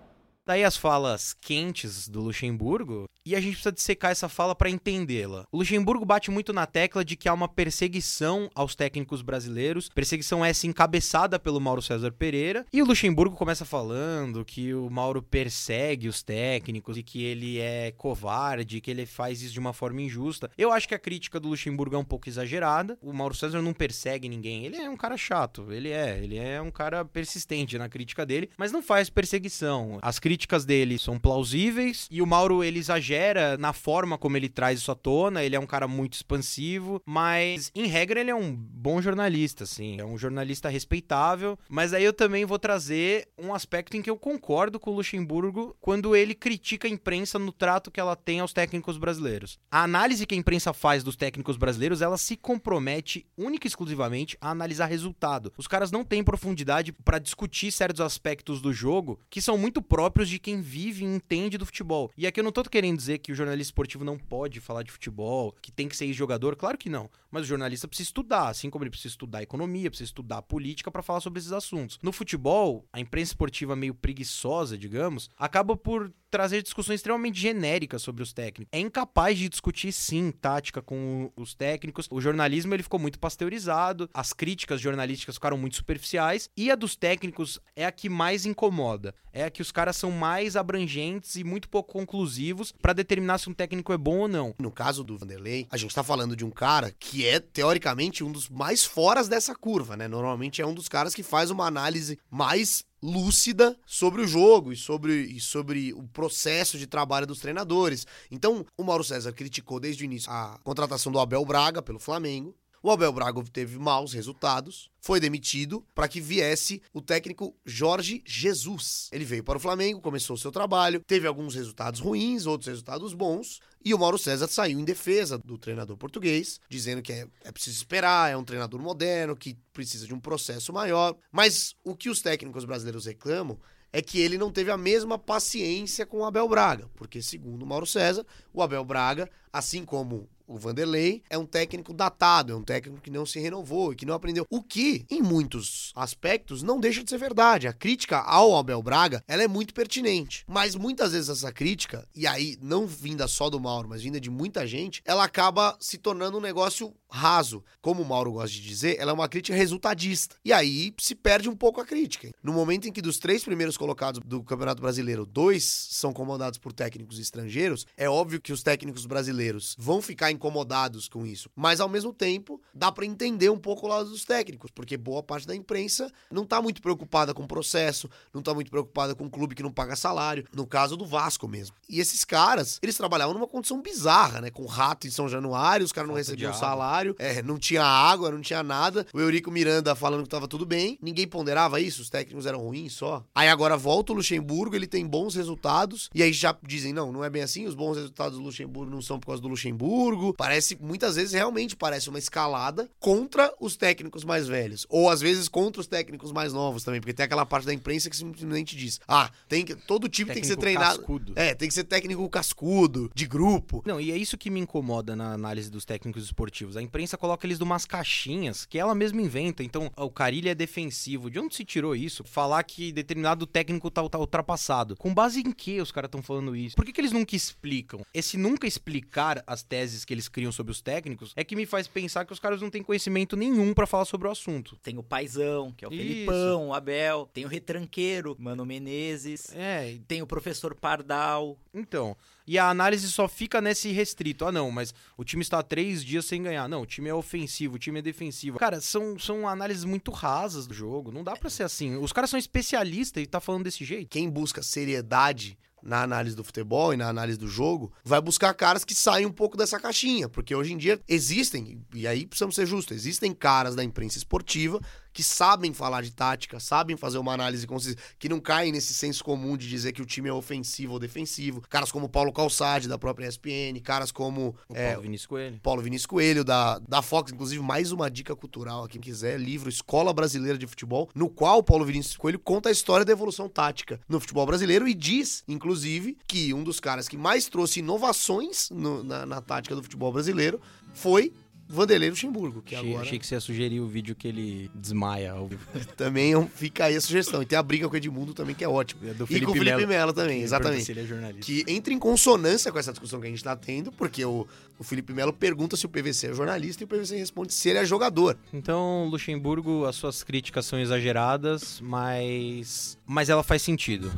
Speaker 1: Daí as falas quentes do Luxemburgo, e a gente precisa dissecar essa fala para entendê-la. O Luxemburgo bate muito na tecla de que há uma perseguição aos técnicos brasileiros, perseguição essa encabeçada pelo Mauro César Pereira, e o Luxemburgo começa falando que o Mauro persegue os técnicos e que ele é covarde, que ele faz isso de uma forma injusta. Eu acho que a crítica do Luxemburgo é um pouco exagerada. O Mauro César não persegue ninguém, ele é um cara chato, ele é, ele é um cara persistente na crítica dele, mas não faz perseguição. As críticas críticas dele são plausíveis e o Mauro ele exagera na forma como ele traz isso à tona. Ele é um cara muito expansivo, mas em regra ele é um bom jornalista, assim, é um jornalista respeitável. Mas aí eu também vou trazer um aspecto em que eu concordo com o Luxemburgo quando ele critica a imprensa no trato que ela tem aos técnicos brasileiros. A análise que a imprensa faz dos técnicos brasileiros, ela se compromete única e exclusivamente a analisar resultado. Os caras não têm profundidade para discutir certos aspectos do jogo que são muito próprios de quem vive e entende do futebol. E aqui eu não tô querendo dizer que o jornalista esportivo não pode falar de futebol, que tem que ser jogador, claro que não. Mas o jornalista precisa estudar, assim como ele precisa estudar economia, precisa estudar política para falar sobre esses assuntos. No futebol, a imprensa esportiva meio preguiçosa, digamos, acaba por trazer discussões extremamente genéricas sobre os técnicos. É incapaz de discutir, sim, tática com os técnicos. O jornalismo ele ficou muito pasteurizado, as críticas jornalísticas ficaram muito superficiais e a dos técnicos é a que mais incomoda. É a que os caras são mais abrangentes e muito pouco conclusivos para determinar se um técnico é bom ou não.
Speaker 2: No caso do Vanderlei, a gente tá falando de um cara que é teoricamente um dos mais foras dessa curva, né? Normalmente é um dos caras que faz uma análise mais lúcida sobre o jogo e sobre, e sobre o processo de trabalho dos treinadores. Então, o Mauro César criticou desde o início a contratação do Abel Braga pelo Flamengo. O Abel Braga teve maus resultados, foi demitido para que viesse o técnico Jorge Jesus. Ele veio para o Flamengo, começou o seu trabalho, teve alguns resultados ruins, outros resultados bons, e o Mauro César saiu em defesa do treinador português, dizendo que é, é preciso esperar, é um treinador moderno, que precisa de um processo maior. Mas o que os técnicos brasileiros reclamam é que ele não teve a mesma paciência com o Abel Braga, porque segundo o Mauro César, o Abel Braga, assim como o Vanderlei é um técnico datado, é um técnico que não se renovou e que não aprendeu. O que, em muitos aspectos, não deixa de ser verdade. A crítica ao Abel Braga, ela é muito pertinente. Mas muitas vezes essa crítica, e aí não vinda só do Mauro, mas vinda de muita gente, ela acaba se tornando um negócio raso. Como o Mauro gosta de dizer, ela é uma crítica resultadista. E aí se perde um pouco a crítica. No momento em que dos três primeiros colocados do Campeonato Brasileiro, dois são comandados por técnicos estrangeiros, é óbvio que os técnicos brasileiros vão ficar incomodados com isso. Mas ao mesmo tempo, dá para entender um pouco o lado dos técnicos, porque boa parte da imprensa não tá muito preocupada com o processo, não tá muito preocupada com o clube que não paga salário, no caso do Vasco mesmo. E esses caras, eles trabalhavam numa condição bizarra, né? Com rato em São Januário, os caras não recebiam salário vestiário, é, não tinha água, não tinha nada. O Eurico Miranda falando que tava tudo bem. Ninguém ponderava isso, os técnicos eram ruins só. Aí agora volta o Luxemburgo, ele tem bons resultados. E aí já dizem, não, não é bem assim, os bons resultados do Luxemburgo não são por causa do Luxemburgo. Parece, muitas vezes, realmente parece uma escalada contra os técnicos mais velhos. Ou às vezes contra os técnicos mais novos também, porque tem aquela parte da imprensa que simplesmente diz: ah, tem que, todo time tem que ser treinado.
Speaker 1: cascudo.
Speaker 2: É, tem que ser técnico cascudo, de grupo.
Speaker 1: Não, e é isso que me incomoda na análise dos técnicos esportivos. A imprensa coloca eles numas caixinhas que ela mesma inventa. Então, o Carilli é defensivo. De onde se tirou isso? Falar que determinado técnico tá, tá ultrapassado. Com base em que os caras estão falando isso? Por que, que eles nunca explicam? Esse nunca explicar as teses que eles criam sobre os técnicos é que me faz pensar que os caras não têm conhecimento nenhum pra falar sobre o assunto.
Speaker 3: Tem o Paizão, que é o
Speaker 1: Isso.
Speaker 3: Felipão, o Abel. Tem o Retranqueiro, Mano Menezes.
Speaker 1: É,
Speaker 3: Tem o professor Pardal.
Speaker 1: Então, e a análise só fica nesse restrito. Ah, não, mas o time está três dias sem ganhar. Não, o time é ofensivo, o time é defensivo. Cara, são, são análises muito rasas do jogo. Não dá pra ser assim. Os caras são especialistas e tá falando desse jeito.
Speaker 2: Quem busca seriedade na análise do futebol e na análise do jogo, vai buscar caras que saem um pouco dessa caixinha, porque hoje em dia existem, e aí precisamos ser justos, existem caras da imprensa esportiva que sabem falar de tática, sabem fazer uma análise consistente, que não caem nesse senso comum de dizer que o time é ofensivo ou defensivo. Caras como Paulo Calçade, da própria ESPN, caras como
Speaker 1: O
Speaker 2: é,
Speaker 1: Paulo Vinícius Coelho.
Speaker 2: Paulo Vinícius Coelho, da, da Fox, inclusive, mais uma dica cultural, quem quiser, livro Escola Brasileira de Futebol, no qual o Paulo Vinícius Coelho conta a história da evolução tática no futebol brasileiro e diz, inclusive, que um dos caras que mais trouxe inovações no- na, na tática do futebol brasileiro foi Vanderlei Luxemburgo, que
Speaker 1: achei,
Speaker 2: agora
Speaker 1: achei que você ia sugerir o vídeo que ele desmaia ao
Speaker 2: também é fica aí a sugestão. E tem a briga com o Edmundo também, que é ótimo.
Speaker 1: É do
Speaker 2: e com o Felipe Melo também, exatamente.
Speaker 1: ele é jornalista.
Speaker 2: que entra em consonância com essa discussão que a gente tá tendo, porque o, o Felipe Melo pergunta se o PVC é jornalista e o PVC responde se ele é jogador.
Speaker 1: Então, Luxemburgo, as suas críticas são exageradas, mas. Mas ela faz sentido.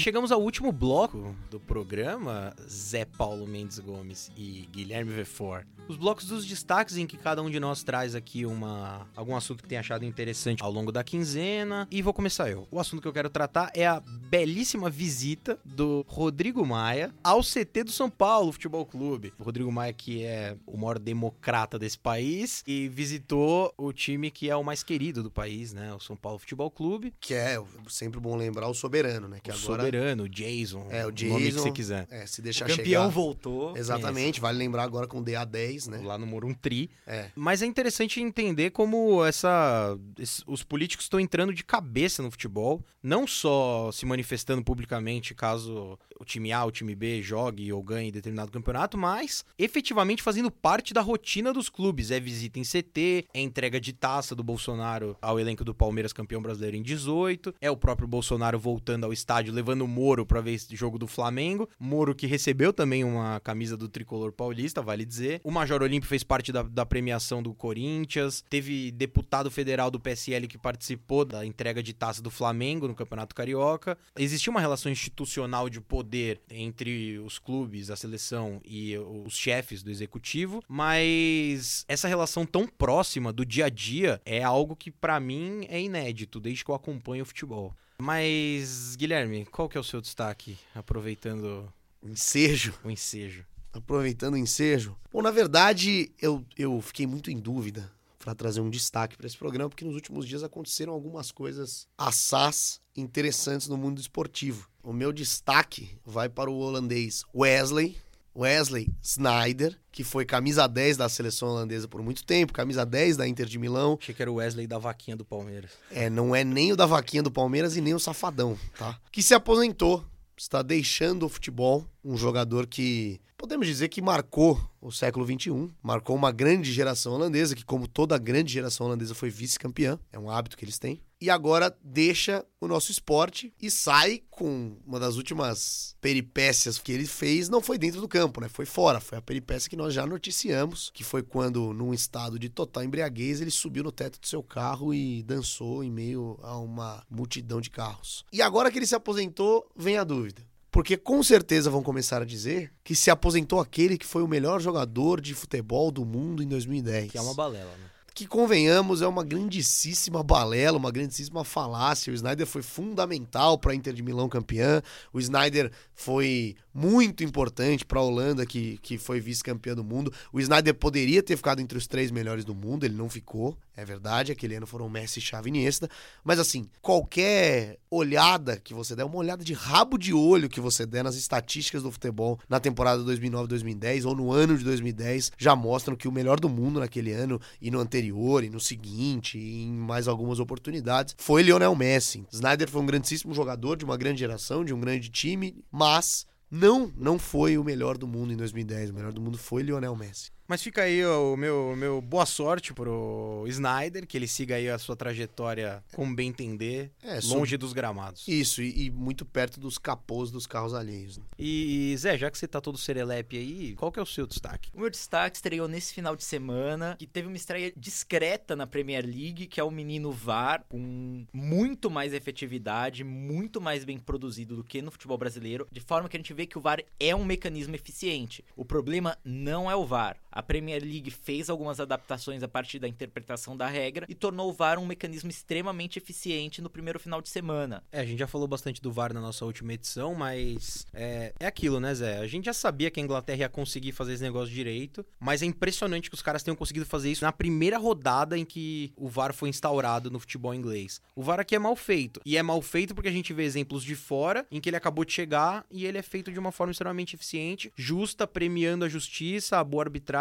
Speaker 1: Chegamos ao último bloco do programa, Zé Paulo Mendes Gomes e Guilherme Vefor. Os blocos dos destaques em que cada um de nós traz aqui uma algum assunto que tenha achado interessante ao longo da quinzena. E vou começar eu. O assunto que eu quero tratar é a belíssima visita do Rodrigo Maia ao CT do São Paulo Futebol Clube. O Rodrigo Maia, que é o maior democrata desse país, e visitou o time que é o mais querido do país, né? O São Paulo Futebol Clube.
Speaker 2: Que é sempre bom lembrar o soberano, né? Que
Speaker 1: o
Speaker 2: agora
Speaker 1: soberano, o Jason.
Speaker 2: É, o
Speaker 1: nome que você quiser.
Speaker 2: é, se deixar
Speaker 3: Campeão
Speaker 2: chegar.
Speaker 3: voltou.
Speaker 2: Exatamente, vale lembrar agora com DA10, né?
Speaker 1: Lá no Moruntri.
Speaker 2: É.
Speaker 1: Mas é interessante entender como essa, es- os políticos estão entrando de cabeça no futebol, não só se manifestando publicamente caso o time A, o time B jogue ou ganhe determinado campeonato, mas efetivamente fazendo parte da rotina dos clubes. É visita em CT, é entrega de taça do Bolsonaro ao elenco do Palmeiras campeão brasileiro em 18, é o próprio Bolsonaro voltando ao estádio levando o Moro para ver esse jogo do Flamengo. Moro que recebeu também uma camisa do tricolor paulista, vale dizer. O Major Olímpio fez parte da, da premiação do Corinthians. Teve deputado federal do PSL que participou da entrega de taça do Flamengo no Campeonato Carioca. Existia uma relação institucional de poder entre os clubes, a seleção e os chefes do executivo, mas essa relação tão próxima do dia a dia é algo que pra mim é inédito desde que eu acompanho o futebol. Mas, Guilherme, qual que é o seu destaque, aproveitando
Speaker 2: Ensejo.
Speaker 1: o ensejo?
Speaker 2: Aproveitando o ensejo. Bom, na verdade, eu, eu fiquei muito em dúvida para trazer um destaque para esse programa, porque nos últimos dias aconteceram algumas coisas assaz interessantes no mundo esportivo. O meu destaque vai para o holandês Wesley, Wesley Snyder, que foi camisa 10 da seleção holandesa por muito tempo, camisa 10 da Inter de Milão.
Speaker 1: Achei que era o Wesley da vaquinha do Palmeiras.
Speaker 2: É, não é nem o da vaquinha do Palmeiras e nem o safadão, tá? Que se aposentou, está deixando o futebol, um jogador que podemos dizer que marcou o século XXI, marcou uma grande geração holandesa, que como toda grande geração holandesa foi vice-campeã, é um hábito que eles têm, e agora deixa o nosso esporte e sai com uma das últimas peripécias que ele fez, não foi dentro do campo, né? Foi fora, foi a peripécia que nós já noticiamos, que foi quando, num estado de total embriaguez, ele subiu no teto do seu carro e dançou em meio a uma multidão de carros. E agora que ele se aposentou, vem a dúvida. Porque com certeza vão começar a dizer que se aposentou aquele que foi o melhor jogador de futebol do mundo em 2010.
Speaker 1: Que é uma balela, né?
Speaker 2: Que, convenhamos, é uma grandíssima balela, uma grandíssima falácia. O Snyder foi fundamental para a Inter de Milão campeã. O Snyder foi muito importante para a Holanda, que, que foi vice-campeã do mundo. O Snyder poderia ter ficado entre os três melhores do mundo, ele não ficou, é verdade. Aquele ano foram Messi, Xavi e Iniesta. Mas assim, qualquer olhada que você der, uma olhada de rabo de olho que você der nas estatísticas do futebol na temporada 2009-2010 ou no ano de 2010, já mostram que o melhor do mundo naquele ano e no anterior e no seguinte e em mais algumas oportunidades foi Lionel Messi. Snyder foi um grandíssimo jogador de uma grande geração, de um grande time, mas não, não foi o melhor do mundo em 2010. O melhor do mundo foi Lionel Messi.
Speaker 1: Mas fica aí o meu, meu boa sorte pro Snyder, que ele siga aí a sua trajetória com bem entender,
Speaker 2: É,
Speaker 1: longe dos gramados.
Speaker 2: Isso, e, e muito perto dos capôs dos carros alheios. né?
Speaker 1: E, Zé, já que você tá todo serelepe aí, qual que é o seu destaque?
Speaker 3: O meu destaque estreou nesse final de semana, que teve uma estreia discreta na Premier League, que é o menino VAR, com muito mais efetividade, muito mais bem produzido do que no futebol brasileiro, de forma que a gente vê que o VAR é um mecanismo eficiente. O problema não é o VAR. A Premier League fez algumas adaptações a partir da interpretação da regra e tornou o VAR um mecanismo extremamente eficiente no primeiro final de semana.
Speaker 1: É, a gente já falou bastante do VAR na nossa última edição, mas é, é aquilo, né, Zé? A gente já sabia que a Inglaterra ia conseguir fazer esse negócio direito, mas é impressionante que os caras tenham conseguido fazer isso na primeira rodada em que o VAR foi instaurado no futebol inglês. O VAR aqui é mal feito. E é mal feito porque a gente vê exemplos de fora em que ele acabou de chegar e ele é feito de uma forma extremamente eficiente, justa, premiando a justiça, a boa arbitragem.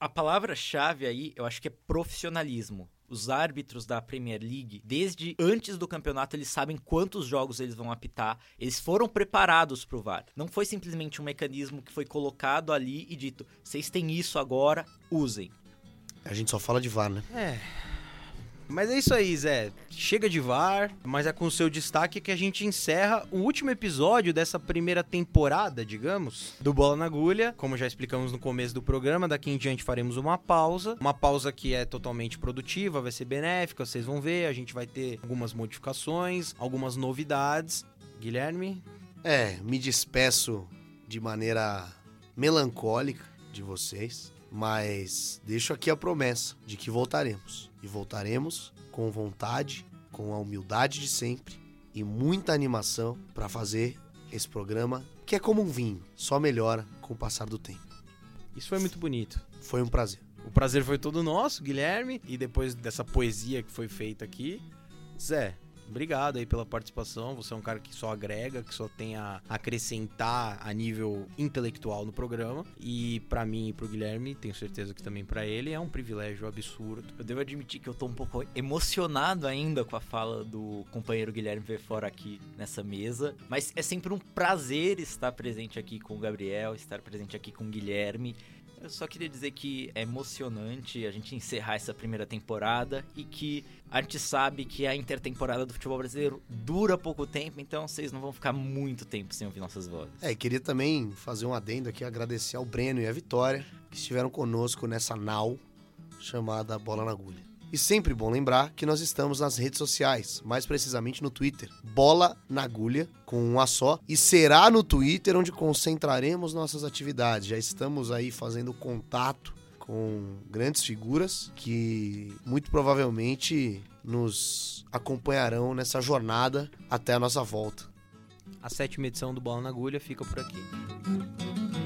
Speaker 3: A palavra-chave aí, eu acho que é profissionalismo. Os árbitros da Premier League, desde antes do campeonato, eles sabem quantos jogos eles vão apitar. Eles foram preparados para o VAR. Não foi simplesmente um mecanismo que foi colocado ali e dito: vocês têm isso agora, usem.
Speaker 2: A gente só fala de VAR, né?
Speaker 1: É. Mas é isso aí, Zé. Chega de VAR, mas é com seu destaque que a gente encerra o último episódio dessa primeira temporada, digamos, do Bola na Agulha. Como já explicamos no começo do programa, daqui em diante faremos uma pausa. Uma pausa que é totalmente produtiva, vai ser benéfica, vocês vão ver. A gente vai ter algumas modificações, algumas novidades. Guilherme?
Speaker 2: É, me despeço de maneira melancólica de vocês, mas deixo aqui a promessa de que voltaremos. E voltaremos com vontade, com a humildade de sempre e muita animação para fazer esse programa que é como um vinho, só melhora com o passar do tempo.
Speaker 1: Isso foi muito bonito.
Speaker 2: Foi um prazer.
Speaker 1: O prazer foi todo nosso, Guilherme. E depois dessa poesia que foi feita aqui, Zé, obrigado aí pela participação. Você é um cara que só agrega, que só tem a acrescentar a nível intelectual no programa. E pra mim e pro Guilherme, tenho certeza que também pra ele, é um privilégio absurdo.
Speaker 3: Eu devo admitir que eu tô um pouco emocionado ainda com a fala do companheiro Guilherme Verfora aqui nessa mesa, mas é sempre um prazer estar presente aqui com o Gabriel, estar presente aqui com o Guilherme. Eu só queria dizer que é emocionante a gente encerrar essa primeira temporada e que a gente sabe que a intertemporada do futebol brasileiro dura pouco tempo, então vocês não vão ficar muito tempo sem ouvir nossas vozes.
Speaker 2: É, e queria também fazer um adendo aqui, agradecer ao Breno e à Vitória, que estiveram conosco nessa nau chamada Bola na Agulha. E sempre bom lembrar que nós estamos nas redes sociais, mais precisamente no Twitter, Bola na Agulha, com um A só, e será no Twitter onde concentraremos nossas atividades. Já estamos aí fazendo contato com grandes figuras que muito provavelmente nos acompanharão nessa jornada até a nossa volta.
Speaker 1: A sétima edição do Bola na Agulha fica por aqui.